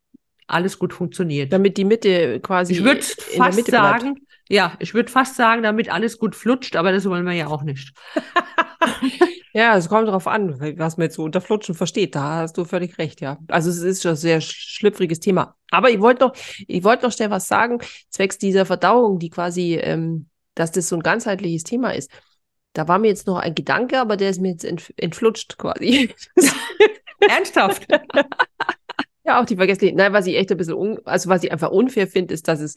alles gut funktioniert. damit die Mitte quasi ich würde in der fast bleibt. sagen, ja, ich würde fast sagen, damit alles gut flutscht, aber das wollen wir ja auch nicht. [laughs] Ja, es kommt darauf an, was man jetzt so unter Flutschen versteht. Da hast du völlig recht, ja. Also es ist schon ein sehr schlüpfriges Thema. Aber ich wollte noch, ich wollte noch schnell was sagen, zwecks dieser Verdauung, die quasi, ähm, dass das so ein ganzheitliches Thema ist. Da war mir jetzt noch ein Gedanke, aber der ist mir jetzt entf entflutscht quasi. [laughs] Ernsthaft? [laughs] Ja, auch die vergessliche. Nein, was ich echt ein bisschen, un also was ich einfach unfair finde, ist, dass es,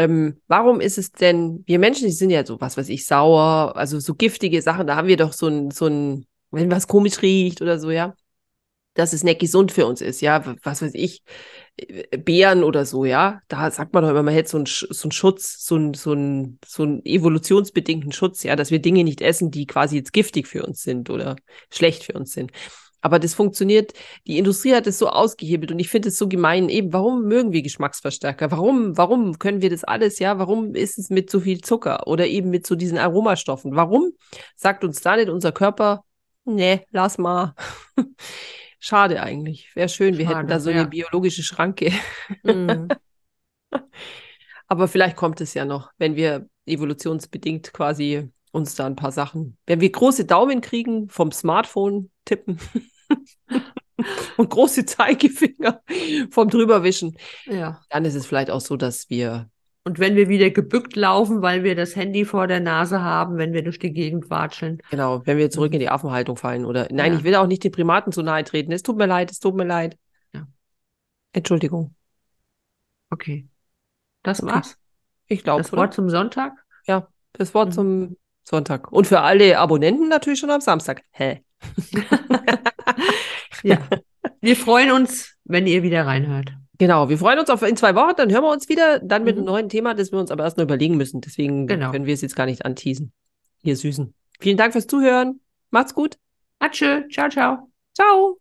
ähm, warum ist es denn, wir Menschen, die sind ja so, was weiß ich, sauer, also so giftige Sachen, da haben wir doch so ein, so ein, wenn was komisch riecht oder so, ja, dass es nicht gesund für uns ist, ja, was weiß ich, äh, Beeren oder so, ja, da sagt man doch immer, man hätte so einen, so einen Schutz, so einen, so einen, so einen evolutionsbedingten Schutz, ja, dass wir Dinge nicht essen, die quasi jetzt giftig für uns sind oder schlecht für uns sind. Aber das funktioniert, die Industrie hat es so ausgehebelt und ich finde es so gemein. Eben, warum mögen wir Geschmacksverstärker? Warum, warum können wir das alles, ja? Warum ist es mit so viel Zucker oder eben mit so diesen Aromastoffen? Warum sagt uns da nicht unser Körper, nee, lass mal. [laughs] Schade eigentlich. Wäre schön, wir hätten Schade, da so ja. eine biologische Schranke. Mhm. [laughs] Aber vielleicht kommt es ja noch, wenn wir evolutionsbedingt quasi uns da ein paar Sachen, wenn wir große Daumen kriegen vom Smartphone tippen [laughs] [laughs] und große Zeigefinger vom drüberwischen, Ja. dann ist es vielleicht auch so, dass wir Und wenn wir wieder gebückt laufen, weil wir das Handy vor der Nase haben, wenn wir durch die Gegend watscheln. Genau, wenn wir zurück in die Affenhaltung fallen oder nein, Ja. ich will auch nicht den Primaten zu nahe treten. Es tut mir leid, es tut mir leid. Ja. Entschuldigung. Okay. Das Okay. war's. Ich glaube, Das Wort zum Sonntag? ja, das Wort Mhm. zum Sonntag. Und für alle Abonnenten natürlich schon am Samstag. Hä? [laughs] [laughs] Ja. [laughs] Wir freuen uns, wenn ihr wieder reinhört. Genau, wir freuen uns auf in zwei Wochen, dann hören wir uns wieder, dann mit Mhm. einem neuen Thema, das wir uns aber erst noch überlegen müssen. Deswegen Genau. können wir es jetzt gar nicht anteasen. Ihr Süßen. Vielen Dank fürs Zuhören. Macht's gut. Atschö. Ciao, ciao. Ciao.